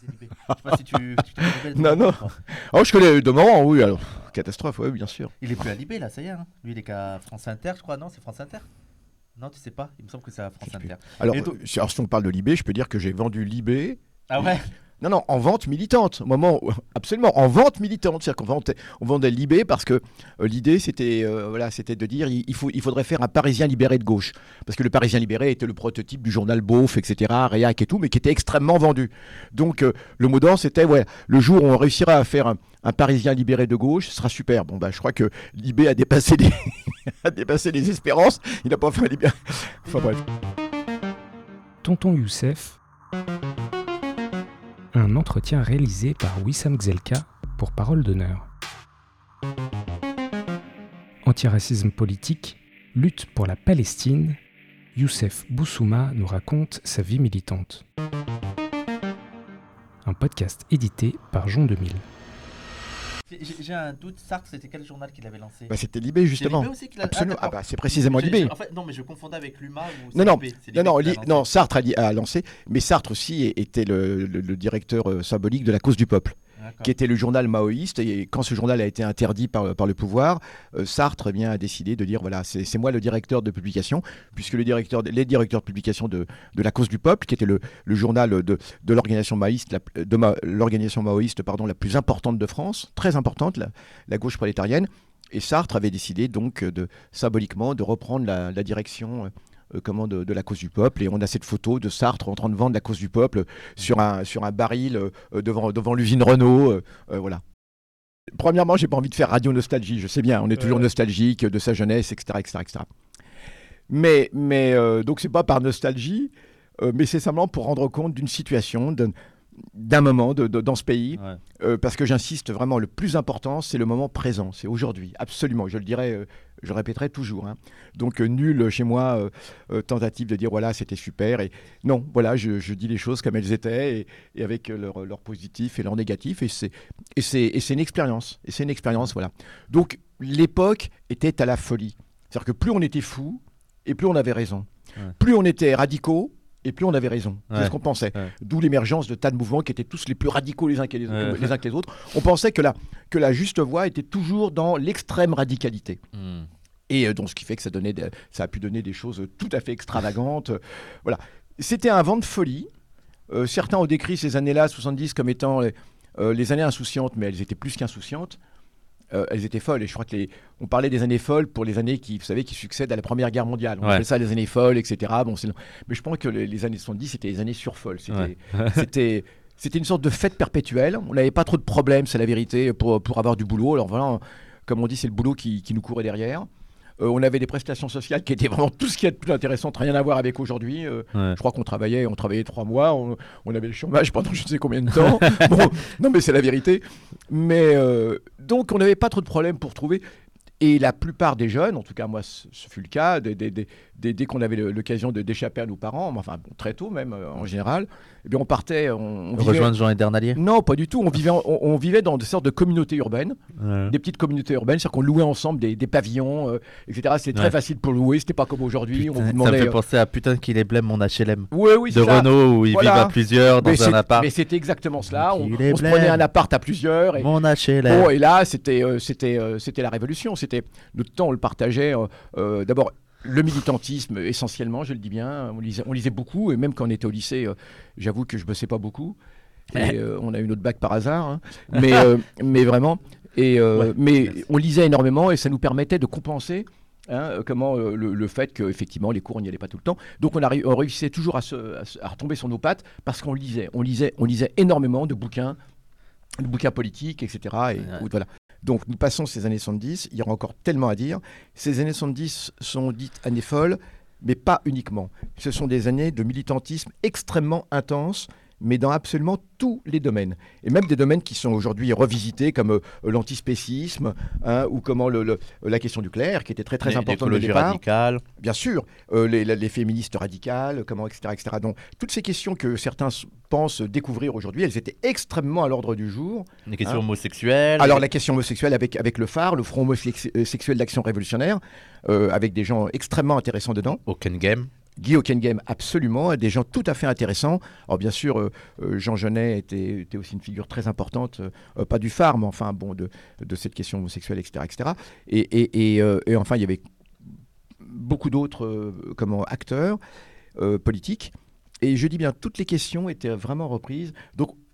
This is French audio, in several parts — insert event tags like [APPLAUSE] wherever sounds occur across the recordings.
c'est Libé. Je sais pas si tu, Non, non. Oh, je connais de moment, oui, alors. Catastrophe, oui, bien sûr. Il est plus à Libé là, ça y est. hein. Lui, il est qu'à France Inter, je crois. Non, c'est France Inter? Non, tu sais pas? Il me semble que c'est à France. Inter. Alors, euh, si alors, si on parle de Libé, je peux dire que j'ai vendu Libé. Ah ouais? Non, non, en vente militante. [LAUGHS] Absolument, en vente militante. C'est-à-dire qu'on vendait, on vendait Libé parce que euh, l'idée, c'était euh, voilà, c'était de dire il, faudrait faire un Parisien libéré de gauche. Parce que le Parisien libéré était le prototype du journal Beauf, etc., Réac et tout, mais qui était extrêmement vendu. Donc, euh, le mot d'ordre, c'était ouais, le jour où on réussira à faire un, Parisien libéré de gauche, ce sera super. Bon, bah, je crois que Libé a dépassé les, [LAUGHS] a dépassé les espérances. Il n'a pas fait un libéré. [LAUGHS] Enfin, bref. Tonton Youssef. Un entretien réalisé par Wissam Gzelka pour Parole d'honneur. Antiracisme politique, lutte pour la Palestine, Youssef Boussouma nous raconte sa vie militante. Un podcast édité par Jean 2000. J'ai- un doute. Sartre, c'était quel journal qu'il avait lancé? Bah, c'était Libé, justement. Libé aussi qu'il a- Absolument. Ah, Ah, bah, c'est précisément Libé. En fait, non, mais je confondais avec l'UMA ou Non, non, Libé, Non, non, non, Sartre a, lancé, mais Sartre aussi était le, le- le directeur euh, symbolique de la cause du peuple. Qui était le journal maoïste. Et quand ce journal a été interdit par, le pouvoir, euh, Sartre eh bien, a décidé de dire voilà, c'est moi le directeur de publication, puisque le directeur, les directeurs de publication de, de la cause du peuple, qui était le, journal de, de l'organisation maoïste, la, de maoïste pardon, la plus importante de France, très importante, la, gauche prolétarienne. Et Sartre avait décidé donc de symboliquement de reprendre la, direction euh, comment, de, de la cause du peuple. Et on a cette photo de Sartre en train de vendre la cause du peuple sur un, sur un baril euh, euh, devant, devant l'usine Renault. euh, euh, voilà. Premièrement, j'ai pas envie de faire radio nostalgie. Je sais bien, on est toujours nostalgique de sa jeunesse, etc., etc., etc. Mais, mais euh, donc c'est pas par nostalgie, euh, mais c'est simplement pour rendre compte d'une situation, d'un- moment de- de- dans ce pays. Ouais. Euh, parce que j'insiste vraiment, le plus important, c'est le moment présent, c'est aujourd'hui, absolument. Je le dirais, euh, je le répéterai toujours. hein. Donc, euh, nul chez moi euh, euh, tentative de dire voilà, c'était super. Et non, voilà, je, je dis les choses comme elles étaient et, et avec leur, leur positif et leur négatif. Et c'est et c'est et c'est une expérience. Et c'est une expérience, voilà. Donc, l'époque était à la folie. C'est-à-dire que plus on était fou et plus on avait raison. Ouais. Plus on était radicaux. Et plus on avait raison. C'est Ouais. ce qu'on pensait. Ouais. D'où l'émergence de tas de mouvements qui étaient tous les plus radicaux les uns que les, Ouais. les uns que les autres. On pensait que la, que la juste voie était toujours dans l'extrême radicalité. [LAUGHS] Hmm. Et euh, donc, ce qui fait que ça, donnait ça a pu donner des choses tout à fait extravagantes. Euh, voilà. C'était un vent de folie. Euh, certains ont décrit ces années-là, 70, comme étant les, euh, les années insouciantes, mais elles étaient plus qu'insouciantes. Euh, elles étaient folles. Et je crois que les, on parlait des années folles pour les années qui, vous savez, qui succèdent à la Première Guerre mondiale. On Ouais. appelle ça les années folles, etc. Bon, mais je pense que les, les années 70, c'était les années surfolles. C'était, Ouais. [LAUGHS] c'était, c'était une sorte de fête perpétuelle. On n'avait pas trop de problèmes, c'est la vérité, pour, pour avoir du boulot. Alors voilà, comme on dit, c'est le boulot qui, qui nous courait derrière. Euh, on avait des prestations sociales qui étaient vraiment tout ce qui est de plus intéressant, rien à voir avec aujourd'hui. Euh, Ouais. je crois qu'on travaillait, on travaillait trois mois, on, on avait le chômage pendant je ne sais combien de temps. [LAUGHS] Bon, non, mais c'est la vérité. Mais euh, donc, on n'avait pas trop de problèmes pour trouver. Et la plupart des jeunes, en tout cas moi ce fut le cas, dès, dès- dès- dès- dès qu'on avait l'occasion d'échapper à nos parents, enfin bon, très tôt même euh, en général, eh bien on partait, on, on vivait- Rejoindre Jean Edernalier? Non, pas du tout. On vivait, en- on, on vivait dans des sortes de communautés urbaines, Ouais. des petites communautés urbaines, c'est-à-dire qu'on louait ensemble des, des pavillons, euh, etc. C'était très facile pour louer, c'était pas comme aujourd'hui. On ça me fait euh, penser à putain qu'il est blême mon HLM. Oui, oui, de ça. Renault où ils Voilà. vivent à plusieurs dans Mais un appart. Mais c'était exactement cela. On, se prenait un appart à plusieurs. Et, Mon HLM. Oh, et là, c'était euh, c'était c'était la révolution. C'était notre temps, on le partageait. euh, euh, D'abord, le militantisme, essentiellement, je le dis bien. On lisait, on lisait beaucoup, et même quand on était au lycée, euh, j'avoue que je bossais pas beaucoup. Et euh, on a eu notre bac par hasard, hein. mais [LAUGHS] mais vraiment. Et Ouais, mais merci. on lisait énormément, et ça nous permettait de compenser. hein, comment euh, le, le fait que effectivement les cours on n'y allait pas tout le temps donc on, réussissait toujours à, se, à se- à retomber sur nos pattes parce qu'on lisait on lisait on lisait énormément de bouquins de bouquins politiques etc et Ouais. voilà donc nous passons ces années 70, il y aura encore tellement à dire. Ces années 70 sont dites années folles, mais pas uniquement. Ce sont des années de militantisme extrêmement intense, mais dans absolument tous les domaines. Et même des domaines qui sont aujourd'hui revisités, comme euh, l'antispécisme, hein, ou comment le- le- la question du clerc, qui était très très importante au L'écologie départ radicale. bien sûr, euh, les, féministes radicales, comment, etc., etc. Donc, toutes ces questions que certains pensent découvrir aujourd'hui, elles étaient extrêmement à l'ordre du jour. Les questions Hein homosexuelles. Alors, la question homosexuelle avec, avec le phare, le Front homosexuel d'action révolutionnaire, euh, avec des gens extrêmement intéressants dedans. Aucun game. Guy Hockenheim, absolument, des gens tout à fait intéressants. Alors bien sûr, euh, euh, Jean Genet était, aussi une figure très importante, euh, pas du phare, mais enfin bon, de, cette question homosexuelle, etc. etc. Et, enfin, il y avait beaucoup d'autres acteurs politiques. Et je dis bien, toutes les questions étaient vraiment reprises.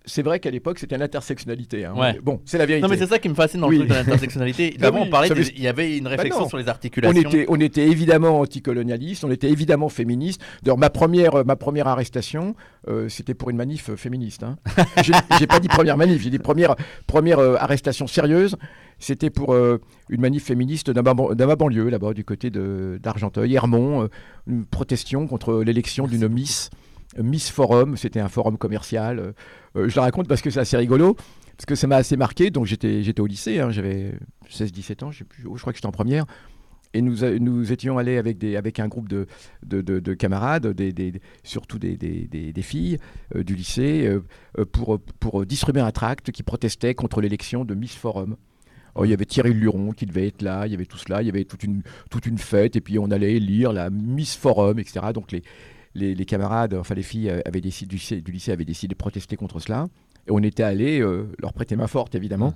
C'est vrai qu'à l'époque, c'était l'intersectionnalité. Hein. Bon, c'est la vérité. Non, mais c'est ça qui me fascine dans le truc de l'intersectionnalité. [LAUGHS] D'abord, on parlait, il y avait une bah réflexion sur les articulations. On était, on était évidemment anticolonialiste, on était évidemment féministe. D'ailleurs, ma première, ma première arrestation, euh, c'était pour une manif euh, féministe. Hein. [LAUGHS] j'ai pas dit première manif, j'ai dit première, première euh, arrestation sérieuse. C'était pour une manif féministe dans ma, banlieue, là-bas, du côté d'Argenteuil, Hermont. une protestion contre l'élection d'une Miss. Miss Forum, c'était un forum commercial. Euh, euh, je la raconte parce que c'est assez rigolo, parce que ça m'a assez marqué. Donc j'étais, au lycée, hein, j'avais 16-17 ans, je, je, crois que j'étais en première. Et nous, nous étions allés avec, des, avec un groupe de, de, camarades, des, surtout des, des filles euh, du lycée, pour, pour distribuer un tract qui protestait contre l'élection de Miss Forum. Oh, il y avait Thierry Luron qui devait être là, il y avait tout cela, il y avait toute une, toute une fête, et puis on allait lire la Miss Forum, etc. Donc les, les, camarades, enfin les filles euh, avaient décidé, du, lycée, du lycée avaient décidé de protester contre cela. Et on était allé euh, leur prêter main forte, évidemment.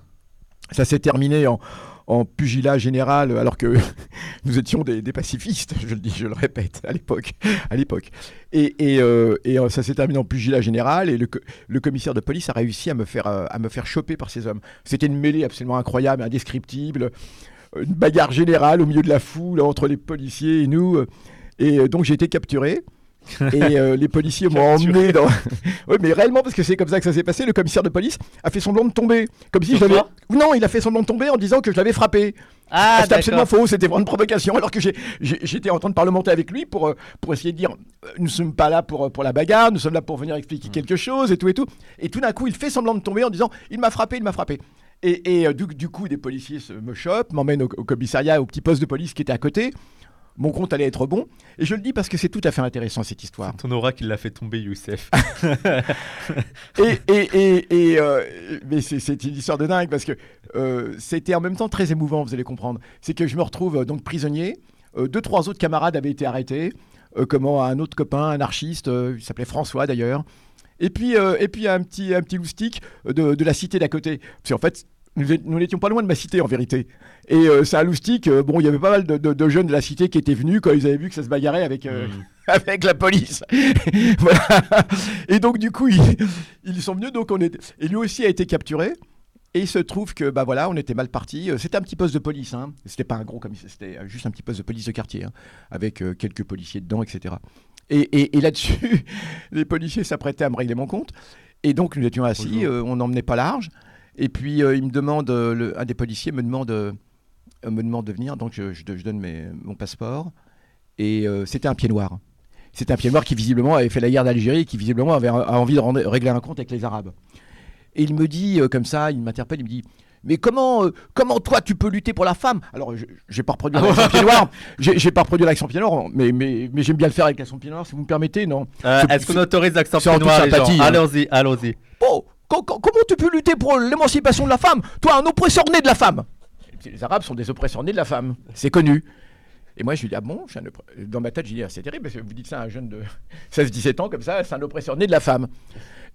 Ça s'est terminé en, en, pugilat général, alors que [LAUGHS] nous étions des, pacifistes, je le dis, je le répète, à l'époque. à l'époque. Et, et, euh, et ça s'est terminé en pugilat général, et le, le, commissaire de police a réussi à me faire, à me faire choper par ces hommes. C'était une mêlée absolument incroyable, indescriptible, une bagarre générale au milieu de la foule entre les policiers et nous. Et donc j'ai été capturé. Et euh, [LAUGHS] les policiers m'ont emmené dans. [LAUGHS] oui, mais réellement, parce que c'est comme ça que ça s'est passé. Le commissaire de police a fait semblant de tomber. Comme si je l'avais. Non, il a fait semblant de tomber en disant que je l'avais frappé. Ah, c'était absolument faux, c'était vraiment une provocation. Alors que j'étais en train de parlementer avec lui pour, euh, pour essayer de dire euh, nous ne sommes pas là pour, pour la bagarre, nous sommes là pour venir expliquer mm. quelque chose et tout et tout. Et tout d'un coup, il fait semblant de tomber en disant il m'a frappé, il m'a frappé. Et, et du, du, coup, des policiers me chopent, m'emmènent au, au, commissariat, au petit poste de police qui était à côté mon compte allait être bon. Et je le dis parce que c'est tout à fait intéressant cette histoire. C'est ton aura qui l'a fait tomber, Youssef. [LAUGHS] et, et, et, euh, mais c'est une histoire de dingue parce que euh, c'était en même temps très émouvant, vous allez comprendre. C'est que je me retrouve euh, donc prisonnier. deux, trois autres camarades avaient été arrêtés. comment un autre copain, anarchiste, il s'appelait François d'ailleurs. Et puis, et puis un petit, un petit loustique de, de la cité d'à côté. Parce qu'en fait, nous n'étions pas loin de ma cité en vérité. Et euh, c'est un loustique, euh, bon, il y avait pas mal de, jeunes de la cité qui étaient venus quand ils avaient vu que ça se bagarrait avec, euh, mm. [LAUGHS] avec la police. [LAUGHS] voilà. Et donc du coup, ils, sont venus, donc on est... et lui aussi a été capturé. Et il se trouve que bah voilà, on était mal parti. C'était un petit poste de police, hein. C'était pas un gros comme c'était juste un petit poste de police de quartier, hein, avec quelques policiers dedans, etc. Et, et là-dessus, [LAUGHS] les policiers s'apprêtaient à me régler mon compte. Et donc nous étions assis, on n'emmenait pas large. Et puis, euh, il me demande, euh, un des policiers me demande, euh, me demande de venir, donc je, donne mon passeport. Et c'était un pied noir. C'était un pied noir qui visiblement avait fait la guerre d'Algérie et qui visiblement avait envie de régler un compte avec les Arabes. Et il me dit comme ça, il m'interpelle, il me dit mais comment, comment toi tu peux lutter pour la femme? Alors, j'ai pas reproduit l'accent [LAUGHS] pied noir, j'ai pas reproduit l'accent pied noir, mais, mais, mais j'aime bien le faire avec l'accent pied noir, si vous me permettez, non? Est-ce qu'on autorise l'accent pied noir. Allons-y, allons-y. Oh, comment tu peux lutter pour l'émancipation de la femme? Toi, un oppresseur né de la femme Les Arabes sont des oppresseurs nés de la femme, c'est connu. Et moi, je lui dis, ah bon Dans ma tête, je dis, ah, c'est terrible, parce que vous dites ça à un jeune de [LAUGHS] 16-17 ans, comme ça, c'est un oppresseur né de la femme.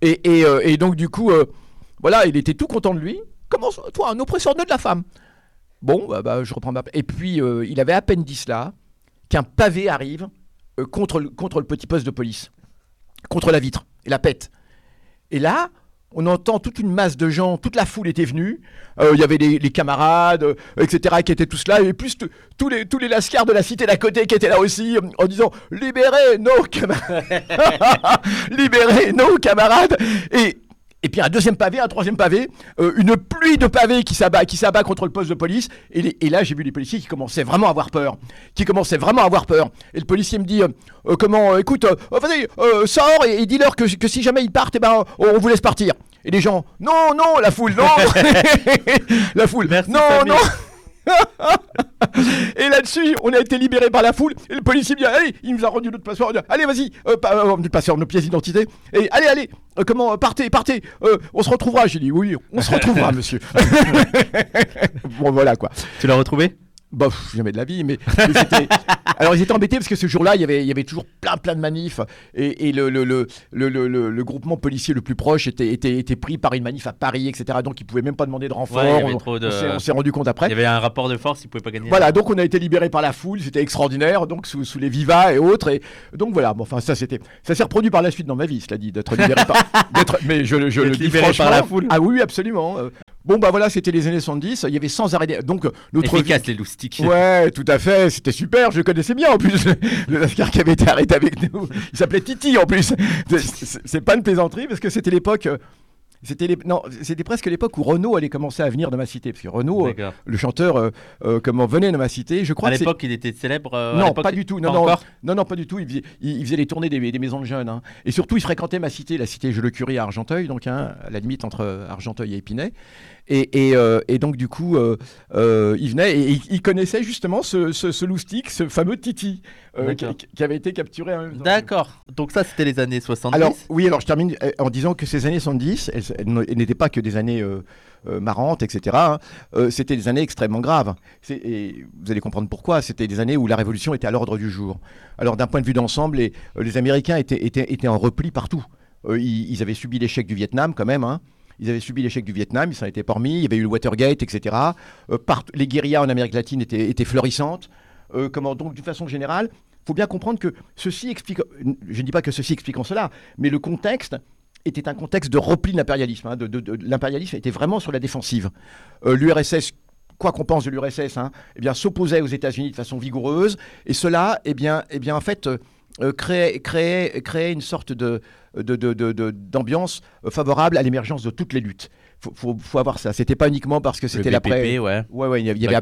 Et, euh, donc, du coup, euh, voilà, il était tout content de lui. Comment, toi, un oppresseur né de la femme? Bon, bah, bah, je reprends ma. Et puis, euh, il avait à peine dit cela qu'un pavé arrive contre, contre le petit poste de police, contre la vitre, et la pète. Et là, on entend toute une masse de gens, toute la foule était venue. Euh, il y avait les, camarades, euh, etc., qui étaient tous là, et plus tous les, tous les lascars de la cité d'à côté qui étaient là aussi, euh, en disant [LAUGHS] [LAUGHS] Libérez nos camarades Libérez nos camarades Et et puis un deuxième pavé, un troisième pavé, une pluie de pavés qui s'abat, qui s'abat contre le poste de police. Et, là, j'ai vu les policiers qui commençaient vraiment à avoir peur, qui commençaient vraiment à avoir peur. Et le policier me dit, comment, écoute, vas-y, sors et, dis-leur que, que, si jamais ils partent, eh ben, on vous laisse partir. Et les gens, non, non, la foule, non [LAUGHS] [LAUGHS] La foule, Merci, non, non [LAUGHS] et là-dessus, on a été libéré par la foule. Et le policier me dit Allez, il nous a rendu notre passeport. Allez, vas-y, euh, euh, notre passeport, nos pièces d'identité. Et allez, allez, euh, comment, partez, partez, on se retrouvera. J'ai dit Oui, on se retrouvera, [LAUGHS] monsieur. [LAUGHS] bon, voilà quoi. Tu l'as retrouvé? Bah, pff, jamais de la vie, mais. [LAUGHS] Alors, ils étaient embêtés parce que ce jour-là, il y avait, il y avait toujours plein, plein de manifs. Et, et le, le, le, le, groupement policier le plus proche était, était, était pris par une manif à Paris, etc. Donc, ils pouvaient même pas demander de renfort. Ouais, On- trop de- on s'est- rendu compte après. Il y avait un rapport de force, ils pouvaient pas gagner. Voilà, donc on a été libéré par la foule, c'était extraordinaire, donc sous, sous les vivas et autres. Et donc voilà, bon, enfin ça c'était, ça s'est reproduit par la suite dans ma vie, cela dit, d'être libéré par, [LAUGHS] d'être, mais je, le- je le D'être dis libéré par la foule. Ah oui, absolument. Euh. Bon bah voilà, c'était les années 70, il y avait sans arrêt, donc euh, notre Efficace les loustiques. Ouais, tout à fait, c'était super, je le connaissais bien en plus, le Lascar qui avait été arrêté avec nous. Il s'appelait Titi en plus. C'est- pas une plaisanterie parce que c'était l'époque. euh, C'était les- non, c'était presque l'époque où Renault allait commencer à venir de ma cité. Parce que Renault, euh, le chanteur, euh, euh, comment venait de ma cité, je crois À l'époque, il était célèbre. euh, non, pas du tout. Non, pas non, encore non, non, pas du tout. Il faisait, il, il faisait les tournées des, des maisons de jeunes. hein. Et surtout, il fréquentait ma cité, la cité Jeu-le-Curie à Argenteuil, donc hein, à la limite entre Argenteuil et Épinay. Et, et, euh, et donc, du coup, euh, euh, il venait et il, il connaissait justement ce, ce, ce loustic, ce fameux Titi, qui, avait été capturé. en même temps. D'accord. Donc ça, c'était les années 70. Alors, oui, alors je termine en disant que ces années 70, elles, elles n'étaient pas que des années euh, marrantes, etc. hein. Euh, C'était des années extrêmement graves. Et vous allez comprendre pourquoi. C'était des années où la révolution était à l'ordre du jour. Alors, d'un point de vue d'ensemble, les, les Américains étaient, étaient, étaient en repli partout. Euh, ils, ils avaient subi l'échec du Vietnam, quand même. hein. Ils avaient subi l'échec du Vietnam, ils s'en étaient pas remis. Il y avait eu le Watergate, etc. Euh, les guérillas en Amérique latine étaient, florissantes. Euh, donc, d'une façon générale, il faut bien comprendre que ceci explique, je ne dis pas que ceci explique en cela, mais le contexte était un contexte de repli de l'impérialisme. hein, de, de- de- l'impérialisme était vraiment sur la défensive. Euh, L'URSS, quoi qu'on pense de l'URSS, hein, eh s'opposait aux États-Unis de façon vigoureuse, et cela, eh bien, eh en fait, créait une sorte de, de- de- de- de- d'ambiance euh, favorable à l'émergence de toutes les luttes. Faut, faut, faut avoir ça. C'était pas uniquement parce que c'était BPP, l'après. ouais. Ouais, ouais, il y avait, il y avait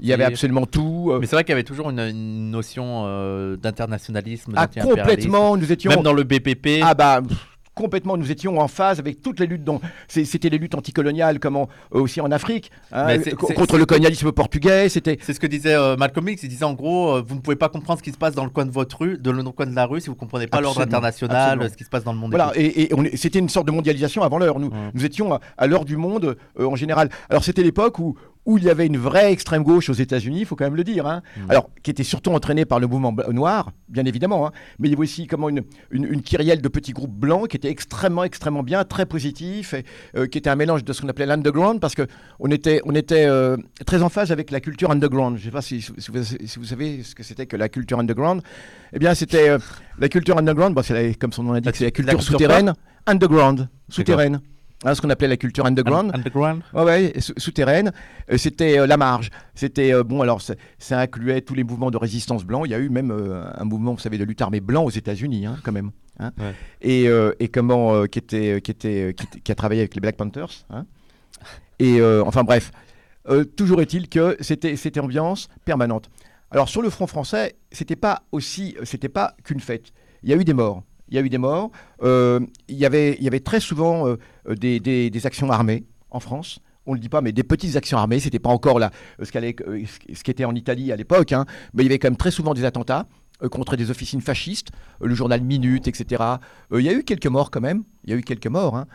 il y avait absolument tout. euh, Mais c'est vrai qu'il y avait toujours une, une notion euh, d'internationalisme, ah, complètement, nous étions. Même dans le BPP. Ah bah pff, complètement, nous étions en phase avec toutes les luttes dont c'était les luttes anticoloniales, comment euh, aussi en Afrique, hein, contre le colonialisme portugais, c'était C'est ce que disait euh, Malcolm X. Il disait en gros, euh, vous ne pouvez pas comprendre ce qui se passe dans le coin de votre rue, de le coin de la rue, si vous ne comprenez pas l'ordre international, absolument. ce qui se passe dans le monde. voilà, et, c'était une sorte de mondialisation avant l'heure. Nous, Ouais. nous étions à, à l'heure du monde euh, en général. Alors c'était l'époque où où il y avait une vraie extrême gauche aux États-Unis, il faut quand même le dire. hein. Mm. Alors qui était surtout entraînée par le mouvement noir, bien évidemment, hein. mais il y avait aussi comment une, une, une kyrielle de petits groupes blancs qui était extrêmement extrêmement bien, très positif, et, euh, qui était un mélange de ce qu'on appelait l'underground parce que on était on était euh, très en phase avec la culture underground. Je ne sais pas si, si vous, si vous savez ce que c'était que la culture underground. Eh bien, c'était euh, la culture underground. Bon, c'est la- comme son nom l'indique, c'est la cu- la culture culture souterraine, underground, souterraine. Hein, ce qu'on appelait la culture underground. Un- Underground. Ouais, sou- souterraine. Euh, c'était euh, la marge. C'était euh, bon. Alors, ça, incluait tous les mouvements de résistance blancs. Il y a eu même un mouvement, vous savez, de lutte armée blanc aux États-Unis, hein, quand même. hein. Ouais. Et, et comment qui était, qui était, qui, était- qui a travaillé avec les Black Panthers. hein. Et enfin bref, toujours est-il que c'était c'était ambiance permanente. Alors sur le front français, c'était pas aussi, c'était pas qu'une fête. Il y a eu des morts. Il y a eu des morts. Euh, il y avait, très souvent euh, des, actions armées en France. On le dit pas, mais des petites actions armées. C'était pas encore là, euh, ce, qu'allait- euh, ce qui était en Italie à l'époque. hein. mais il y avait quand même très souvent des attentats contre des officines fascistes, le journal Minute, etc. Il y a eu quelques morts quand même. Il y a eu quelques morts. hein.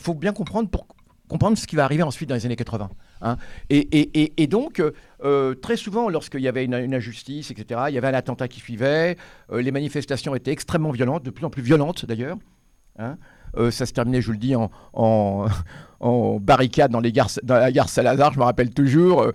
Faut bien comprendre pour comprendre ce qui va arriver ensuite dans les années 80. Hein. Et, donc, euh, très souvent, lorsqu'il y avait une, injustice, etc., il y avait un attentat qui suivait, euh, les manifestations étaient extrêmement violentes, de plus en plus violentes d'ailleurs. hein. Euh, ça se terminait, je vous le dis, en, en, [LAUGHS] barricade dans, la gare Salazar, je me rappelle toujours,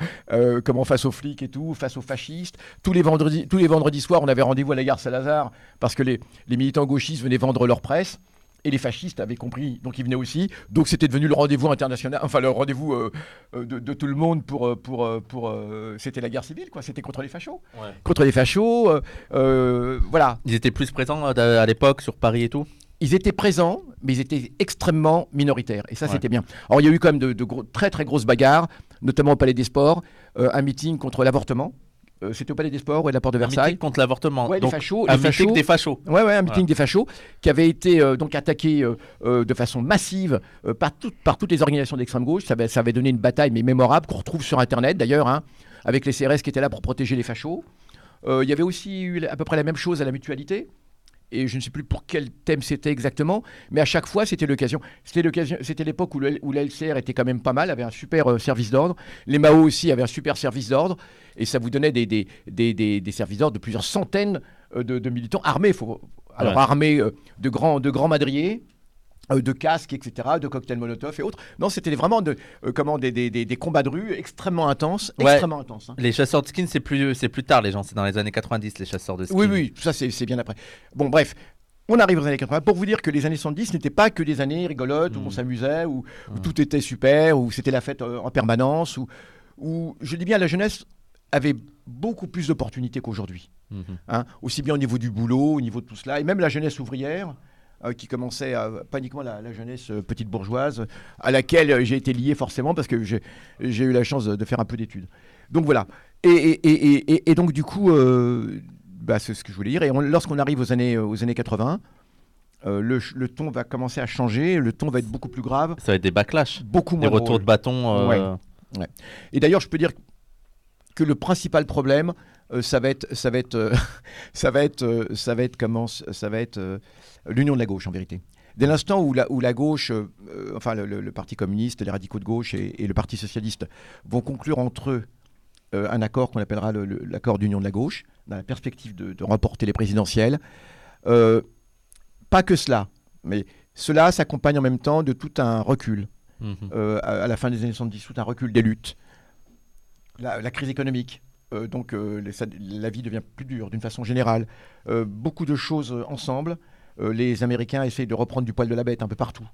comment face aux flics et tout, face aux fascistes. Tous les vendredis, tous les vendredis soirs, on avait rendez-vous à la gare Salazar parce que les, les militants gauchistes venaient vendre leur presse. Et les fascistes avaient compris, donc ils venaient aussi. Donc c'était devenu le rendez-vous international, enfin le rendez-vous euh, euh, de, de tout le monde pour. euh, pour, pour c'était la guerre civile, quoi. C'était contre les fachos. Ouais. Contre les fachos, euh, euh, voilà. Ils étaient plus présents à l'époque sur Paris et tout? Ils étaient présents, mais ils étaient extrêmement minoritaires. Et ça, Ouais. c'était bien. Alors il y a eu quand même de, de gros- très très grosses bagarres, notamment au Palais des Sports, euh, un meeting contre l'avortement. Euh, c'était au Palais des Sports ou à la porte de Un Versailles. meeting contre l'avortement. Ouais, Donc, fachos, un les meeting fachos. des fachos. Ouais, ouais, un meeting des fachos qui avait été euh, donc attaqué euh, de façon massive par, tout- par toutes les organisations d'extrême gauche. Ça avait, ça avait donné une bataille, mais mémorable, qu'on retrouve sur Internet d'ailleurs, hein, avec les CRS qui étaient là pour protéger les fachos. Il y avait aussi eu à peu près la même chose à la mutualité. Et je ne sais plus pour quel thème c'était exactement, mais à chaque fois c'était l'occasion. C'était l'occasion, c'était l'époque où, le, où la LCR était quand même pas mal, avait un super euh, service d'ordre. Les Mao aussi avaient un super service d'ordre, et ça vous donnait des, des, des, des, des services d'ordre de plusieurs centaines euh, de, de militants armés. Faut, alors Ouais. armés euh, de grands, de grands madriers. Euh, de casques, etc., de cocktails Molotov et autres. Non, c'était vraiment de, euh, comment, des, des, des, des combats de rue extrêmement intenses. Ouais. Extrêmement intenses hein. Les chasseurs de skins, c'est plus, c'est plus tard, les gens. C'est dans les années 90, les chasseurs de skins. Oui, oui, ça c'est bien après. Bon, bref, on arrive aux années 80 pour vous dire que les années 70 n'étaient pas que des années rigolotes où Mm. on s'amusait, où, où Mm. tout était super, où c'était la fête euh, en permanence, où, où, je dis bien, la jeunesse avait beaucoup plus d'opportunités qu'aujourd'hui. Mhm. hein, aussi bien au niveau du boulot, au niveau de tout cela, et même la jeunesse ouvrière. Euh, qui commençait à, pas uniquement la, la jeunesse euh, petite bourgeoise, à laquelle euh, j'ai été lié forcément parce que j'ai eu la chance de, faire un peu d'études. Donc voilà. Et, et- et- et- et donc du coup, euh, bah, c'est ce que je voulais dire. Et on- lorsqu'on arrive aux années, aux années 80, euh, le, ton va commencer à changer, le ton va être beaucoup plus grave, Ça va être des backlash. beaucoup Des retours drôle. de bâton. euh, Et d'ailleurs, je peux dire que le principal problème, euh, ça va être, ça va être, euh, [LAUGHS] ça va être, euh, ça va être comment, ça va être euh, l'union de la gauche en vérité. Dès l'instant où la, où la gauche, euh, enfin le, le- le Parti communiste, les radicaux de gauche et, et le Parti socialiste vont conclure entre eux euh, un accord qu'on appellera le- le- l'accord d'union de la gauche, dans la perspective de, de remporter les présidentielles. Pas que cela, mais cela s'accompagne en même temps de tout un recul mhm. à, à la fin des années 70, tout un recul des luttes, la, la crise économique. Euh, donc euh, les- ça- la vie devient plus dure d'une façon générale. Euh, beaucoup de choses ensemble. Les Américains essayent de reprendre du poil de la bête un peu partout,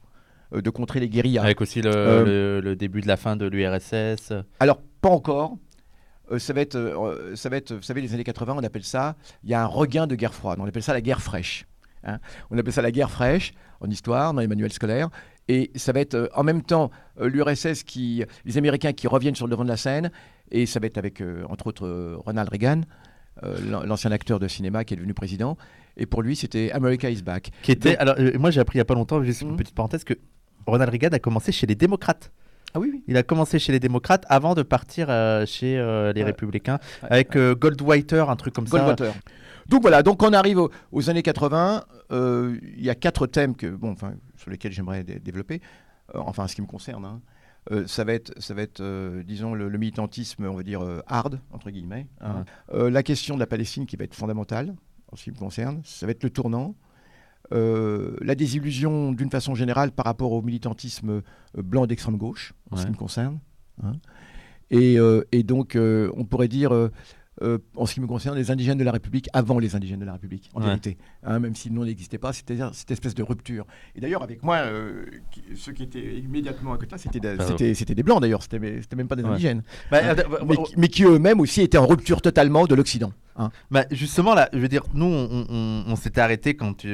de contrer les guérillas. Avec aussi le, le- le début de la fin de l'URSS. Alors, pas encore. Ça, va être, ça va être, vous savez, les années 80, on appelle ça, il y a un regain de guerre froide. On appelle ça la guerre fraîche. hein. On appelle ça la guerre fraîche en histoire, dans les manuels scolaires. Et ça va être euh, en même temps euh, l'URSS qui, les Américains qui reviennent sur le devant de la scène. Et ça va être avec, euh, entre autres, euh, Ronald Reagan, euh, l'an- l'ancien acteur de cinéma qui est devenu président. Et pour lui, c'était America is back. Qui était, Donc- alors, moi j'ai appris il y a pas longtemps, juste une Mhm. petite parenthèse, que Ronald Reagan a commencé chez les démocrates. Ah oui, oui. Il a commencé chez les démocrates avant de partir euh, chez euh, les Ouais. républicains Ouais, avec euh, Goldwater, un truc comme ça. Goldwater. Donc voilà, donc on arrive aux, aux années 80. euh, Il y a quatre thèmes que, bon, enfin, sur lesquels j'aimerais dé- développer. Enfin, en ce qui me concerne. hein. Euh, ça va être, ça va être euh, disons, le, le militantisme, on va dire, euh, hard, entre guillemets. hein. La question de la Palestine qui va être fondamentale, en ce qui me concerne. Ça va être le tournant. La désillusion, d'une façon générale, par rapport au militantisme blanc d'extrême gauche, en ce qui me concerne. hein. Et, et donc, on pourrait dire, euh, en ce qui me concerne, les indigènes de la République avant les indigènes de la République, en Ouais. vérité. Hein, même si le nom n'existait pas, c'est-à-dire cette espèce de rupture. Et d'ailleurs, avec moi, euh, qui- ceux qui étaient immédiatement à côté, c'était c'était des blancs d'ailleurs, c'était même pas des Ouais. indigènes. Bah, Hein, mais, qui- mais qui eux-mêmes aussi étaient en rupture totalement de l'Occident. hein. Bah, justement, là, je veux dire, nous, on, on- on s'était arrêté quand tu,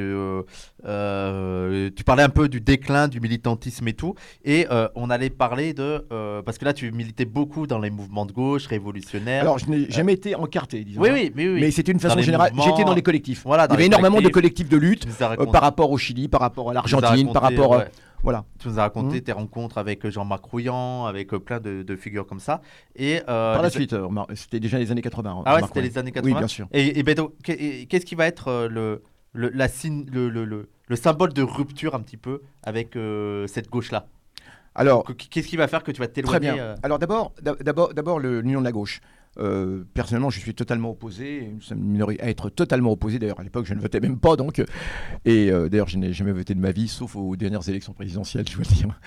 euh, tu parlais un peu du déclin du militantisme et tout, et on allait parler de... parce que là, tu militais beaucoup dans les mouvements de gauche, révolutionnaires. Alors, je n'ai jamais été encarté, disons. oui, hein. oui, oui, oui. Mais c'était une façon générale. J'étais dans les collectifs. Voilà, Il y avait énormément de collectifs. de lutte euh, par rapport au Chili, par rapport à l'Argentine, par rapport. euh, ouais. Voilà. Tu nous as raconté Mhm. tes rencontres avec euh, Jean-Marc Rouillant, avec plein de, de figures comme ça. Et, euh, Par la suite, euh, c'était déjà les années 80. Ah ouais, c'était les années 80. Oui, bien sûr. Et, et qu'est-ce qui va être le, le, la signe- le, le, le, le symbole de rupture un petit peu avec euh, cette gauche-là? Alors, Que- Qu'est-ce qui va faire que tu vas Très t'éloigner bien. euh, Alors d'abord, d'ab- d'abord, d'abord le- l'union de la gauche. Euh, personnellement, je suis totalement opposé. Nous sommes une minorité à être totalement opposé. D'ailleurs, à l'époque, je ne votais même pas. Donc, et euh, d'ailleurs, je n'ai jamais voté de ma vie, sauf aux dernières élections présidentielles, je le dire.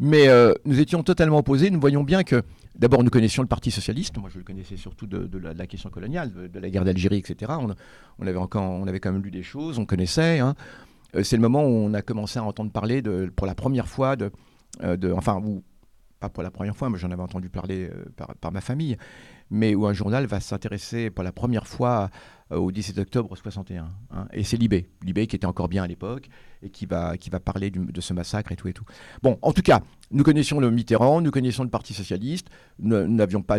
Mais euh, nous étions totalement opposés. Nous voyions bien que, d'abord, nous connaissions le Parti socialiste. Moi, je le connaissais surtout de, de la, de la question coloniale, de, de la guerre d'Algérie, etc. On, on avait encore, on avait quand même lu des choses, on connaissait. hein. C'est le moment où on a commencé à entendre parler de, pour la première fois de, de enfin, où pas pour la première fois, mais j'en avais entendu parler euh, par, ma famille, mais où un journal va s'intéresser pour la première fois euh, au 17 octobre 61. hein. et c'est Libé, Libé qui était encore bien à l'époque et qui va, qui va parler de ce massacre et tout et tout. Bon, en tout cas, nous connaissions le Mitterrand, nous connaissions le Parti socialiste, nous n'avions pas,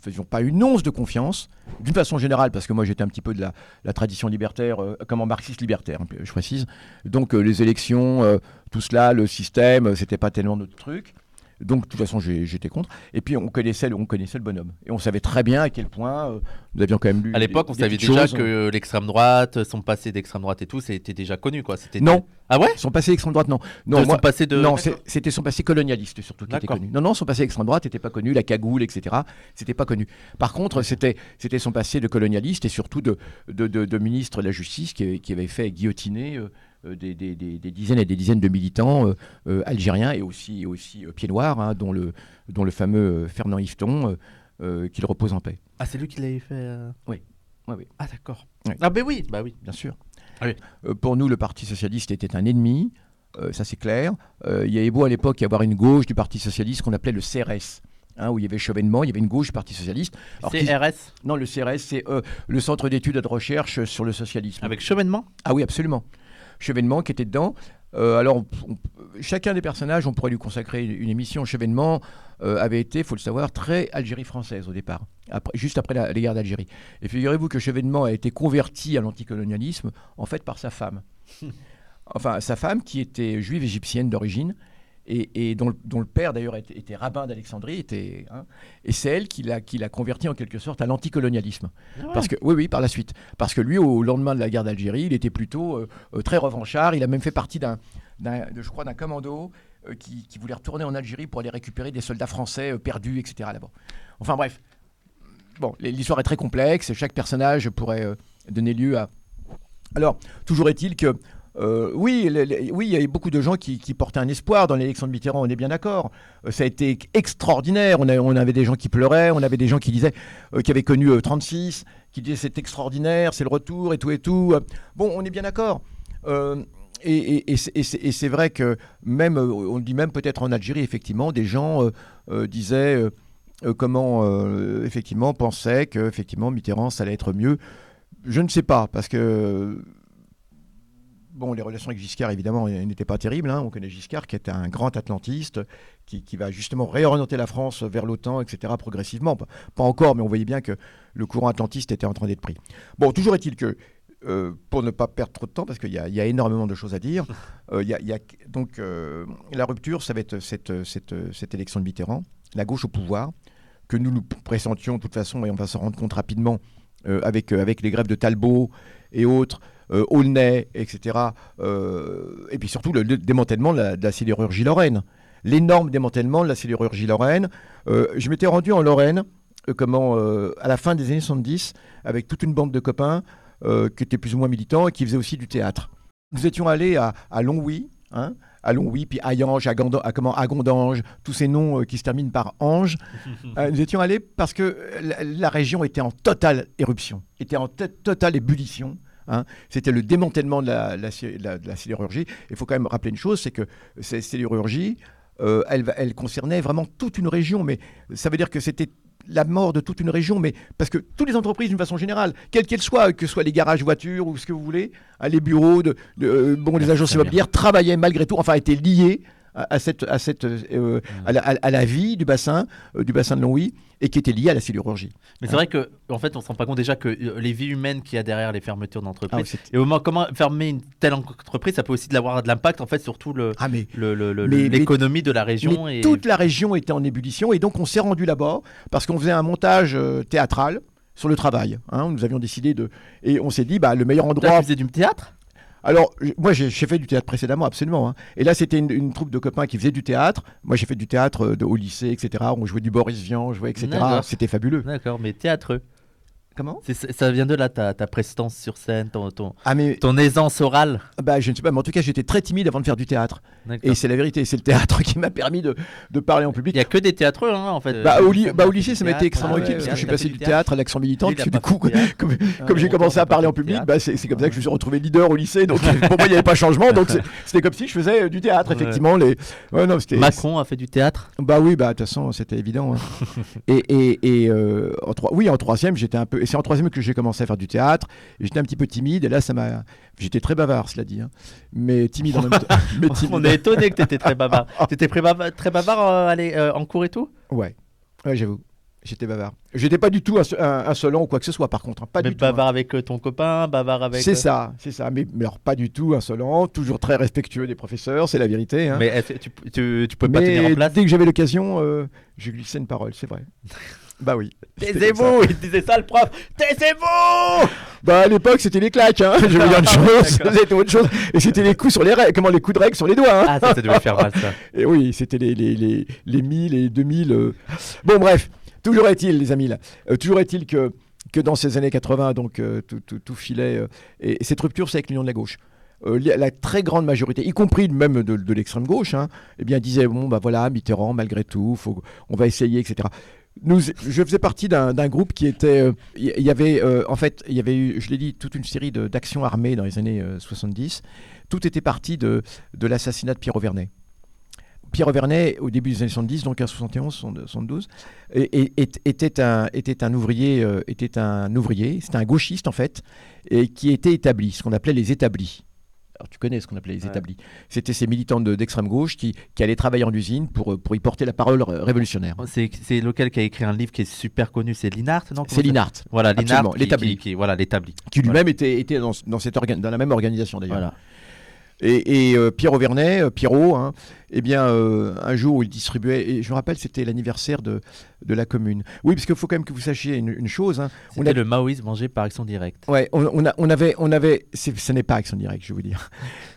faisions pas une once de confiance, d'une façon générale, parce que moi j'étais un petit peu de la, tradition libertaire, euh, comment marxiste libertaire, je précise. Donc euh, les élections, tout cela, le système, c'était pas tellement notre truc. Donc, de toute façon, j'étais contre. Et puis, on connaissait, le- on connaissait le bonhomme. Et on savait très bien à quel point euh, nous avions quand même lu. À l'époque, on des savait déjà choses. que l'extrême droite, son passé d'extrême droite et tout, c'était déjà connu, quoi. C'était Non. Ah ouais? Son passé extrême droite, non. Non, son passé de. non, c'était son passé colonialiste surtout qui était connu. Non, non, son passé extrême droite n'était pas connu, la cagoule, etc. C'était pas connu. Par contre, c'était son passé de colonialiste et surtout de, de, de- de ministre de la Justice qui, qui avait fait guillotiner euh, des, des- des- des dizaines et des dizaines de militants euh, euh, algériens et aussi, aussi euh, pieds noirs, hein, dont, le, dont le fameux euh, Fernand Yveton, euh, euh, qu'il repose en paix. Ah, c'est lui qui l'avait fait. euh Oui. Oui, oui. Ah, d'accord. Oui. Ah, ben oui, bah oui. bien sûr. Ah oui. Euh, pour nous, le Parti socialiste était un ennemi, euh, ça c'est clair. Euh, il y avait beau à l'époque y avoir une gauche du Parti socialiste qu'on appelait le CRS. hein, où il y avait Chevènement, il y avait une gauche du Parti socialiste. Alors C'est qu'ils- RS Non, le CRS, c'est euh, le Centre d'études et de recherche sur le socialisme. avec chevènement Ah oui, absolument. Chevènement qui était dedans. Euh, alors, on- chacun des personnages, on pourrait lui consacrer une, une émission. Chevènement euh, avait été, il faut le savoir, très Algérie française au départ, après- juste après la, les guerres d'Algérie. Et figurez-vous que Chevènement a été converti à l'anticolonialisme, en fait, par sa femme. [LAUGHS] enfin, sa femme qui était juive égyptienne d'origine. Et, et dont, le- dont le père d'ailleurs était, était rabbin d'Alexandrie, était, hein, et c'est elle qui l'a qui l'a converti en quelque sorte à l'anticolonialisme. Parce que oui, oui, par la suite. Parce que lui, au lendemain de la guerre d'Algérie, il était plutôt euh, euh, très revanchard. Il a même fait partie d'un, d'un- de, je crois, d'un commando euh, qui, qui voulait retourner en Algérie pour aller récupérer des soldats français euh, perdus, etc. Là-bas. Enfin bref. Bon, l'histoire est très complexe. Chaque personnage pourrait donner lieu à. Alors, toujours est-il que euh, oui, oui, il y a eu beaucoup de gens qui, portaient un espoir dans l'élection de Mitterrand, on est bien d'accord. Euh, ça a été extraordinaire. On, avait des gens qui pleuraient, on avait des gens qui disaient, euh, qui avaient connu euh, 36, qui disaient c'est extraordinaire, c'est le retour et tout et tout. Euh, Bon, on est bien d'accord. Euh, et, et- c'est- vrai que même, euh, on dit même peut-être en Algérie, effectivement, des gens euh, euh, disaient euh, euh, comment, euh, effectivement, pensaient que effectivement Mitterrand, ça allait être mieux. Je ne sais pas, parce que Bon, les relations avec Giscard, évidemment, n'étaient pas terribles. hein. On connaît Giscard, qui était un grand atlantiste, qui, qui va justement réorienter la France vers l'OTAN, etc., progressivement. Pas, pas encore, mais on voyait bien que le courant atlantiste était en train d'être pris. Bon, toujours est-il que, euh, pour ne pas perdre trop de temps, parce qu'il y, y a énormément de choses à dire, [LAUGHS] euh, il y a- il y a- donc euh, la rupture, ça va être cette, cette, cette élection de Mitterrand, la gauche au pouvoir, que nous nous pressentions de toute façon, et on va s'en rendre compte rapidement, avec, avec les grèves de Talbot et autres, euh, Aulnay, etc. euh, et puis surtout le, le démantèlement de la, de la sidérurgie lorraine. L'énorme démantèlement de la sidérurgie lorraine. Euh, je m'étais rendu en Lorraine comment, à la fin des années 70 avec toute une bande de copains qui étaient plus ou moins militants et qui faisaient aussi du théâtre. Nous étions allés à, à Longwy, hein, à Longwy, puis à Yange, à, à, comment, à Gondange, tous ces noms euh, qui se terminent par Ange. [LAUGHS] Euh, nous étions allés parce que la, la région était en totale éruption, était en to- totale ébullition. Hein. C'était le démantèlement de la, la si- de la- de la sidérurgie. Il faut quand même rappeler une chose, c'est que cette sidérurgie, euh, elle, concernait vraiment toute une région, mais ça veut dire que c'était la mort de toute une région, mais parce que toutes les entreprises, d'une façon générale, quelles qu'elles soient, que ce soit les garages voitures ou ce que vous voulez, hein, les bureaux, de, de, euh, bon, les agences très bien. immobilières travaillaient malgré tout, enfin étaient liées à, à cette, à, cette, euh, à, la, à- la vie du bassin, euh, du bassin de Longwy, et qui était liée à la sidérurgie. Mais c'est vrai que, en fait, on se rend pas compte déjà que euh, les vies humaines qu'il y a derrière les fermetures Ah, d'entreprises. Et au moment comment fermer une telle entreprise, ça peut aussi de l'avoir de l'impact en fait sur tout le ah, mais le- le- le- Mais- l'économie de la région et toute la région était en ébullition et donc on s'est rendu là-bas parce qu'on faisait un montage euh, théâtral sur le travail. hein. nous avions décidé de et on s'est dit bah le meilleur endroit. tu faisais du théâtre? Alors moi j'ai fait du théâtre précédemment absolument. hein. Et là c'était une, une troupe de copains qui faisaient du théâtre. Moi j'ai fait du théâtre euh, de, au lycée etc. On jouait du Boris Vian, on jouait etc. C'était fabuleux. D'accord, mais théâtreux. Comment ça vient de là ta, ta prestance sur scène, ton, ton, Ah mais ton aisance orale. bah je ne sais pas mais en tout cas j'étais très timide avant de faire du théâtre. Et c'est la vérité, c'est le théâtre [LAUGHS] qui m'a permis de, de parler en public. Il y a que des théâtreux hein, en fait. Bah, Euh, au, bah, au lycée, ça m'a été extrêmement Ah utile ouais, parce que je suis passé du théâtre à que pas du coup, [LAUGHS] comme, comme j'ai commencé à parler en public, bah, c'est comme ça que je me suis [LAUGHS] retrouvé leader au lycée. Donc pour moi, il n'y avait pas changement. Donc c'était comme si je faisais euh, du théâtre, effectivement. Les... Macron a fait du théâtre? Bah oui, bah de toute façon, c'était évident. hein. et euh, en oui, en troisième, j'étais un peu. C'est en troisième que j'ai commencé à faire du théâtre. J'étais un petit peu timide. Et là, ça m'a. J'étais très bavard, cela dit. hein. Mais timide en même temps. [LAUGHS] Mais timide. On est étonné que tu étais très bavard. [LAUGHS] Tu étais très bavard, très bavard euh, allez, euh, en cours et tout? Ouais. Ouais, j'avoue. J'étais bavard. J'étais pas du tout insolent ou quoi que ce soit, par contre. hein, Pas Mais du tout. hein. bavard avec euh, ton copain, bavard avec. C'est ça, c'est ça. Mais, mais alors pas du tout insolent, toujours très respectueux des professeurs, c'est la vérité. hein. Mais tu, tu, tu peux pas Mais tenir en place? dès que j'avais l'occasion, euh, je glissais une parole, c'est vrai. [LAUGHS] bah oui. Taisez-vous Il disait ça le prof Taisez-vous Bah à l'époque c'était les claques, hein. je veux dire une [LAUGHS] chose, c'était autre chose. Et c'était les coups sur les règles, comment les coups de règle sur les doigts. hein. Ah, ça, ça devait faire mal ça. [LAUGHS] Et oui, c'était les, les, les, les 1000 et 2000. euh. Bon, bref, toujours est-il, les amis, là, euh, toujours est-il que, que dans ces années 80, donc, euh, tout, tout, tout filait. euh, et, et cette rupture, c'est avec l'Union de la gauche. Euh, la très grande majorité, y compris même de, de l'extrême gauche, hein, eh bien, disait bon, bah voilà, Mitterrand, malgré tout, faut, on va essayer, etc. Je faisais partie d'un groupe qui était. euh, Il y, y avait, euh, en fait, il y avait eu, je l'ai dit, toute une série d'actions armées dans les années euh, 70. Tout était parti de, de l'assassinat de Pierre Auvernet. Pierre Auvernet, au début des années 70, donc à 71, 72, et- et- et- était, un, ouvrier, euh, était un ouvrier, c'était un gauchiste en fait, et qui était établi, ce qu'on appelait les établis. Alors tu connais ce qu'on appelait les Ouais. établis. C'était ces militants de- d'extrême gauche qui, qui allaient travailler en usine pour, euh, pour y porter la parole ré- révolutionnaire. C'est c'est lequel qui a écrit un livre qui est super connu C'est Linhart, non C'est Linhart, Voilà, Linhart. L'établi. qui- qui- Voilà, l'établi. qui lui-même était, était dans, dans cette orga- dans la même organisation d'ailleurs. Voilà. Et, et, euh, Pierre Auvernet, euh, Pierrot, hein, eh bien, euh, un jour où il distribuait, et je me rappelle, c'était l'anniversaire de, de la commune. Oui, parce qu'il faut quand même que vous sachiez une, une chose. hein. On C'était a- le maoïsme mangé par Action Directe. Ouais, on, on a- on avait, on avait, ce n'est pas Action Direct, je vais vous dire.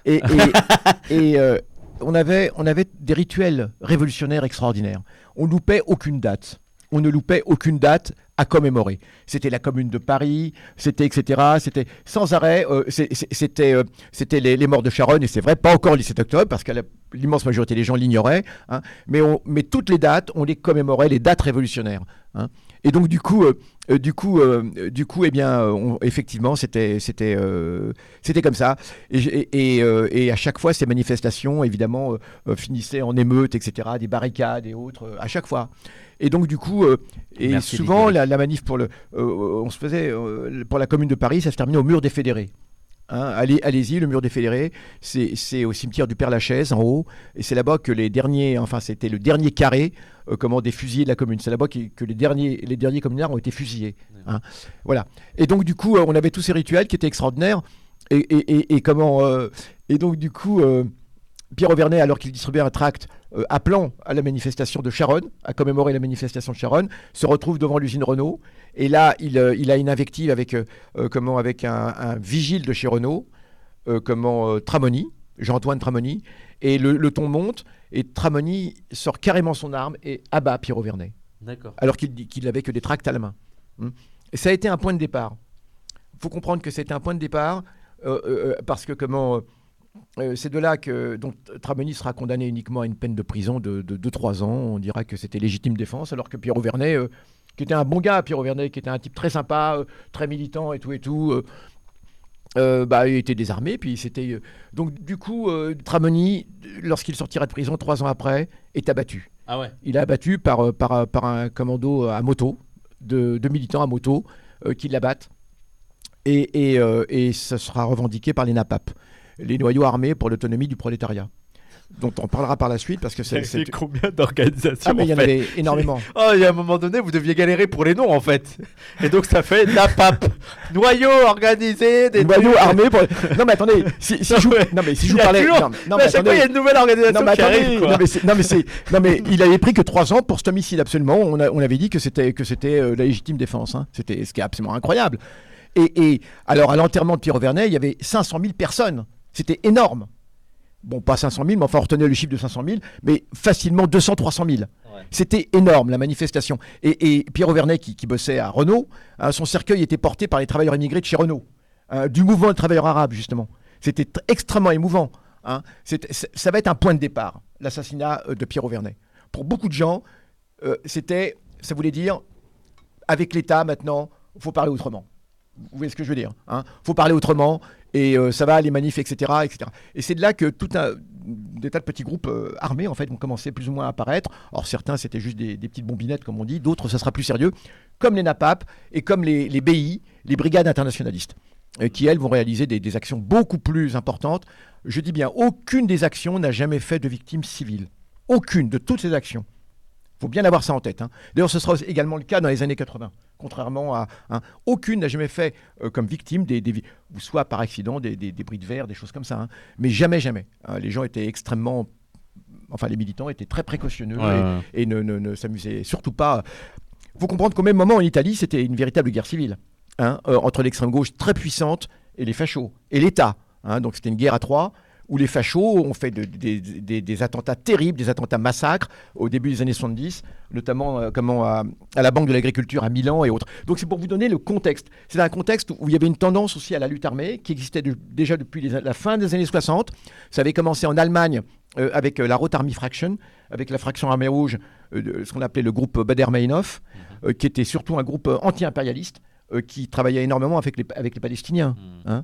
Et, et, [LAUGHS] et, euh, on avait, on avait des rituels révolutionnaires extraordinaires. On loupait aucune date. On ne loupait aucune date à commémorer. C'était la Commune de Paris, c'était etc. C'était sans arrêt. euh, euh, c'était les, les morts de Charonne et c'est vrai, pas encore le 17 octobre parce que l'immense majorité des gens l'ignoraient. hein, mais, mais toutes les dates, on les commémorait, les dates révolutionnaires. hein. Et donc du coup, euh, du coup, du coup, eh bien, effectivement, c'était, c'était, c'était comme ça. Et, et, et, à chaque fois, ces manifestations, évidemment, finissaient en émeutes, etc., des barricades et autres, à chaque fois. Et donc du coup, euh, et Merci, souvent, la, la manif pour le, euh, on se faisait euh, pour la Commune de Paris, ça se terminait au mur des Fédérés. Hein, allez, allez-y, le mur des Fédérés, c'est au cimetière du Père Lachaise, en haut, et c'est là-bas que les derniers, enfin c'était le dernier carré, euh, comment des fusillés de la commune. C'est là-bas que les derniers, les derniers communards ont été fusillés. hein. Voilà. Et donc du coup, on avait tous ces rituels qui étaient extraordinaires, et, et- et- et comment, euh, et donc du coup, euh, Pierre Auvernet, alors qu'il distribuait un tract euh, appelant à la manifestation de Charonne, à commémorer la manifestation de Charonne, se retrouve devant l'usine Renault. Et là, il, euh, il a une invective avec, euh, comment, avec un, un vigile de chez Renault, comment, Tramoni, Jean-Antoine Tramoni. Et le, le ton monte, et Tramoni sort carrément son arme et abat Pierre Auvernet, D'accord. alors qu'il n'avait que des tracts à la main. Hmm. Et ça a été un point de départ. Il faut comprendre que c'était un point de départ, parce que comment... euh, c'est de là que donc, Tramoni sera condamné uniquement à une peine de prison de 2-3 ans. On dira que c'était légitime défense, alors que Pierre Auvernet, euh, qui était un bon gars, Pierre Auvernet, qui était un type très sympa, euh, très militant et tout et tout, bah, il était désarmé. Puis c'était donc du coup Tramoni, lorsqu'il sortira de prison trois ans après, est abattu. Ah ouais. Il est abattu par, par, par un commando à moto, de, de militants à moto, qui l'abattent. Et, et, et ça sera revendiqué par les NAPAP, les noyaux armés pour l'autonomie du prolétariat, dont on parlera par la suite parce que c'est. combien d'organisations Ah, mais il y en avait énormément. [LAUGHS] Oh, il y a un moment donné, vous deviez galérer pour les noms en fait. Et donc ça fait NAPAP. [LAUGHS] Noyau organisé, des noyaux trucs. armés pour. Non, mais attendez, si, si je vous, Ouais. non, mais si je vous parlais. toujours- Non, non, mais mais à chaque fois, il y a une nouvelle organisation Non mais, qui attendez, arrive. Quoi. non, mais c'est- non, mais c'est- non, mais il avait pris que 3 ans pour cet homicide absolument. On, a- on avait dit que c'était que c'était euh, la légitime défense. hein. C'était ce qui est absolument incroyable. Et, et alors à l'enterrement de Pierre Auvernet, il y avait 500 000 personnes. C'était énorme. Bon, pas 500 000, mais enfin retenez le chiffre de 500 000, mais facilement 200, 300 000. Ouais. C'était énorme la manifestation. Et, et Pierre Auvernet, qui, qui bossait à Renault, hein, son cercueil était porté par les travailleurs immigrés de chez Renault, hein, du mouvement des travailleurs arabes justement. C'était tr- extrêmement émouvant. hein. Ça va être un point de départ, l'assassinat euh, de Pierre Auvernet. Pour beaucoup de gens, euh, c'était, ça voulait dire, avec l'État maintenant, il faut parler autrement. Vous voyez ce que je veux dire Il faut parler autrement et euh, ça va, les manifs, etc. etc. Et c'est de là que tout un tas de petits groupes euh, armés en fait vont commencer plus ou moins à apparaître. Or certains c'était juste des, petites bombinettes comme on dit, d'autres ça sera plus sérieux, comme les NAPAP et comme les, BI, les brigades internationalistes, euh, qui elles vont réaliser des, actions beaucoup plus importantes. Je dis bien, aucune des actions n'a jamais fait de victimes civiles. Aucune de toutes ces actions. faut bien avoir ça en tête. hein. D'ailleurs, ce sera également le cas dans les années 80. Contrairement à. hein, aucune n'a jamais fait euh, comme victime des, ou soit par accident des, des, des bris de verre, des choses comme ça. hein. Mais jamais, jamais. hein. les gens étaient extrêmement. Enfin, les militants étaient très précautionneux Ouais, et- ouais. et, ne, ne- ne s'amusaient surtout pas. Il faut comprendre qu'au même moment, en Italie, c'était une véritable guerre civile. hein, euh, entre l'extrême gauche très puissante et les fachos. Et l'État. donc c'était une guerre à trois où les fachos ont fait de- des, attentats terribles, des attentats massacres au début des années 70, notamment euh, comment, à, à la Banque de l'Agriculture à Milan et autres. Donc c'est pour vous donner le contexte. C'est un contexte où il y avait une tendance aussi à la lutte armée qui existait déjà depuis les- la fin des années 60. Ça avait commencé en Allemagne euh, avec euh, la Rote Army Fraction, avec la fraction armée rouge, euh, ce qu'on appelait le groupe Bader-Meinhof, euh, qui était surtout un groupe anti-impérialiste qui travaillait énormément avec les, avec les Palestiniens, Mm. hein,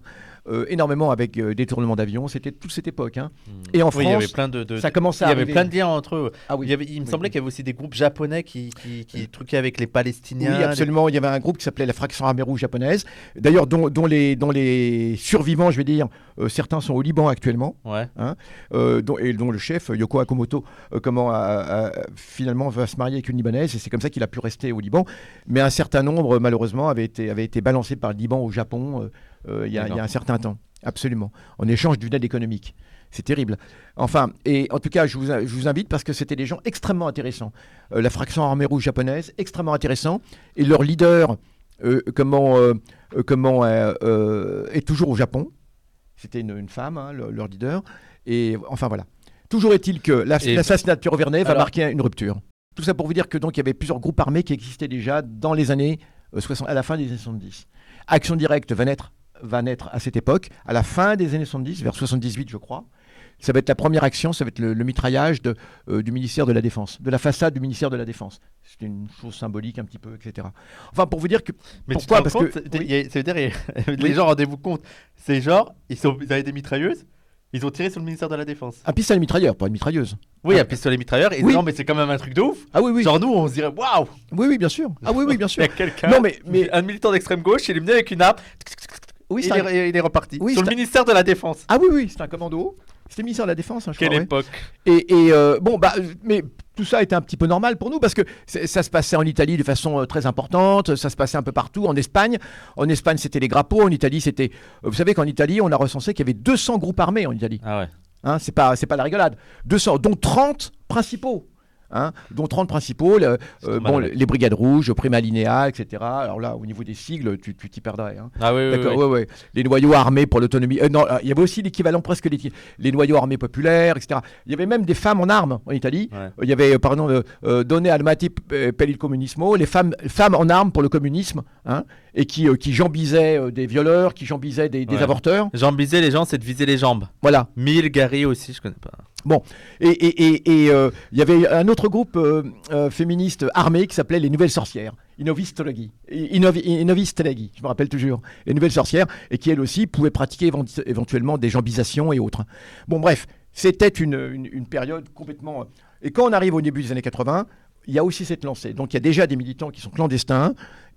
euh, énormément avec euh, détournement d'avions. C'était toute cette époque. hein. Et en. Oui, il y avait France, plein de, de- ça commençait il y avait arriver. plein de liens entre eux. Ah oui. Il, y avait- il me Oui. semblait qu'il y avait aussi des groupes japonais qui, qui, qui truquaient avec les Palestiniens. Oui, absolument. Il y avait un groupe qui s'appelait la fraction armée rouge japonaise. D'ailleurs, dont, dont les, dont les survivants, je vais dire, euh, certains sont au Liban actuellement, Ouais. euh, dont, et dont le chef, Yoko Akamoto, euh, comment, a- a- finalement va se marier avec une Libanaise, et c'est comme ça qu'il a pu rester au Liban. Mais un certain nombre, malheureusement, avaient été, avaient été balancés par le Liban au Japon euh, il y, a- il y D'accord. a un certain temps. Absolument. En échange d'une aide économique. C'est terrible. Enfin, et en tout cas, je vous, je vous invite parce que c'était des gens extrêmement intéressants. Euh, la fraction armée rouge japonaise, extrêmement intéressant. Et leur leader, euh, comment, comment est toujours au Japon. C'était une, une femme, hein, le- leur leader. Et enfin voilà. Toujours est-il que l'assassinat de Pierre Vernet va Alors- marquer une rupture. Tout ça pour vous dire que donc il y avait plusieurs groupes armés qui existaient déjà dans les années euh, 60, à la fin des années 70. Action directe va naître, va naître à cette époque, à la fin des années 70, vers 78 je crois. Ça va être la première action, ça va être le, le mitraillage de, euh, du ministère de la Défense, de la façade du ministère de la Défense. C'était une chose symbolique un petit peu, etc. Enfin, pour vous dire que Mais Pourquoi tu te Parce rends que- compte, c'est- oui. il y a- ça veut dire, a- [LAUGHS] les Oui. gens, rendez-vous compte, c'est genre, ils, sont, ils avaient des mitrailleuses, ils ont tiré sur le ministère de la Défense. un pistolet mitrailleur, pas une mitrailleuse. Oui, Ah. un pistolet mitrailleur, et Oui. non, mais c'est quand même un truc de ouf. Ah oui, oui, Genre, nous, on se dirait, waouh, oui, oui, bien sûr. Ah oui, oui, bien [LAUGHS] il y sûr. a quelqu'un, Non, mais, mais un militant d'extrême gauche, il est venu avec une arme, oui, il, un- est, il est reparti. Oui, sur le un- ministère de la Défense. ah oui, oui, c'est un commando. C'était le ministère de la Défense, hein, je Quelle crois. ouais. époque. Et, et, euh, bon, bah, mais tout ça était un petit peu normal pour nous parce que ça se passait en Italie de façon euh, très importante, ça se passait un peu partout, en Espagne. En Espagne, c'était les grappots, en Italie, c'était. euh, Vous savez qu'en Italie, on a recensé qu'il y avait 200 groupes armés en Italie. Ah ouais. Hein, c'est pas, c'est pas la rigolade. 200, dont 30 principaux. Hein, dont 30 principaux, le- euh, bon, les brigades rouges, Prima Linea, etc. Alors là, au niveau des sigles, tu tu t'y perdrais. hein. Ah oui, oui, D'accord, oui. ouais, ouais. Les noyaux armés pour l'autonomie. euh, non, il y avait aussi l'équivalent presque les, les noyaux armés populaires, etc. Il y avait même des femmes en armes en Italie. Ouais. Euh, Il y avait, pardon, Donne Almati per il comunismo, les femmes, femmes en armes pour le communisme, hein, et qui, euh, qui jambisaient euh, des violeurs, qui jambisaient des, des Ouais. avorteurs. Jean Bizet, les gens, c'est de viser les jambes. Voilà. Mille, Gary aussi, je connais pas. Et et- et- et, euh, il y avait un autre groupe euh, euh, féministe armé qui s'appelait les Nouvelles Sorcières, Inovi- Inovistelegi, je me rappelle toujours, les Nouvelles Sorcières, et qui elles aussi pouvaient pratiquer évent- éventuellement des jambisations et autres. Bon, bref, c'était une, une- une période complètement. Et quand on arrive au début des années 80, il y a aussi cette lancée. Donc il y a déjà des militants qui sont clandestins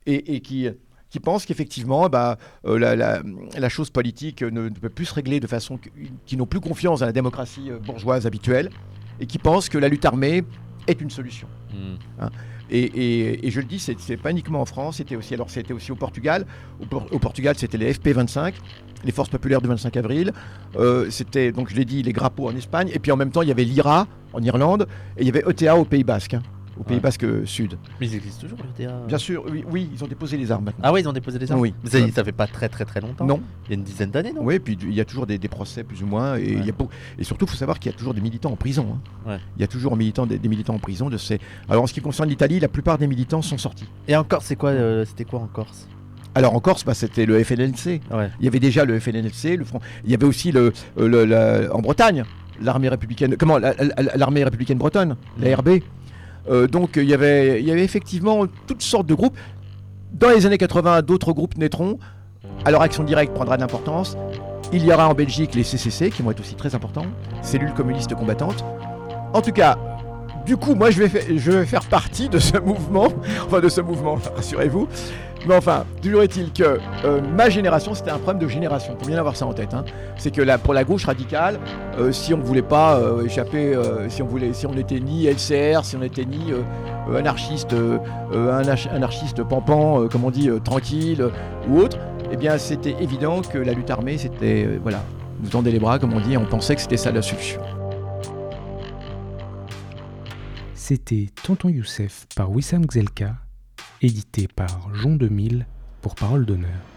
et, et qui qui pensent qu'effectivement, bah, euh, la, la- la chose politique ne, ne peut plus se régler de façon qui n'ont plus confiance dans la démocratie euh, bourgeoise habituelle et qui pensent que la lutte armée est une solution. Hmm. Et, et- et je le dis, c'est pas uniquement en France, c'était aussi, alors c'était aussi au Portugal. Au, Por- au Portugal, c'était les FP25, les Forces populaires du 25 avril. Euh, c'était, donc je l'ai dit, les Grappo en Espagne. Et puis en même temps, il y avait l'IRA en Irlande et il y avait ETA au Pays Basque, hein, au Pays Ouais. Basque euh, Sud. Mais ils existent toujours. Bien sûr, oui, oui, ils ont déposé les armes maintenant. Ah oui, ils ont déposé des armes Oui. Mais ça, ça fait pas très très très longtemps. non, Il y a une dizaine d'années, non? Oui, puis il y a toujours des, des procès plus ou moins. Et, il surtout, il faut savoir qu'il y a toujours des militants en prison. hein. Ouais. Il y a toujours militants, des, des militants en prison. De ces... Alors en ce qui concerne l'Italie, la plupart des militants sont sortis. Et encore, c'est quoi euh, C'était quoi en Corse? Alors en Corse, bah, c'était le FLNC. Ouais. Il y avait déjà le FLNC, le front. Il y avait aussi le, euh, le- la- en Bretagne l'armée républicaine. Comment la- la- l'armée républicaine bretonne, la Mhm. RB. Euh, donc il y avait effectivement toutes sortes de groupes. Dans les années 80, d'autres groupes naîtront. Alors Action Directe prendra de l'importance. Il y aura en Belgique les CCC qui vont être aussi très importants, cellules communistes combattantes. En tout cas, du coup, moi je vais, je vais faire partie de ce mouvement, [LAUGHS] enfin de ce mouvement, rassurez-vous, Mais enfin, toujours est-il que euh, ma génération, c'était un problème de génération. Faut bien avoir ça en tête. hein. C'est que pour la gauche radicale, euh, si on ne voulait pas euh, échapper, si on voulait, si on n'était ni LCR, si on n'était ni anarchiste, anarch- anarchiste pampant, euh, comme on dit, tranquille ou autre, eh bien, c'était évident que la lutte armée, c'était voilà, nous tendait les bras, comme on dit, et on pensait que c'était ça la solution. C'était Tonton Youssef par Wissam Gzelka, édité par Jean 2000 pour Parole d'honneur.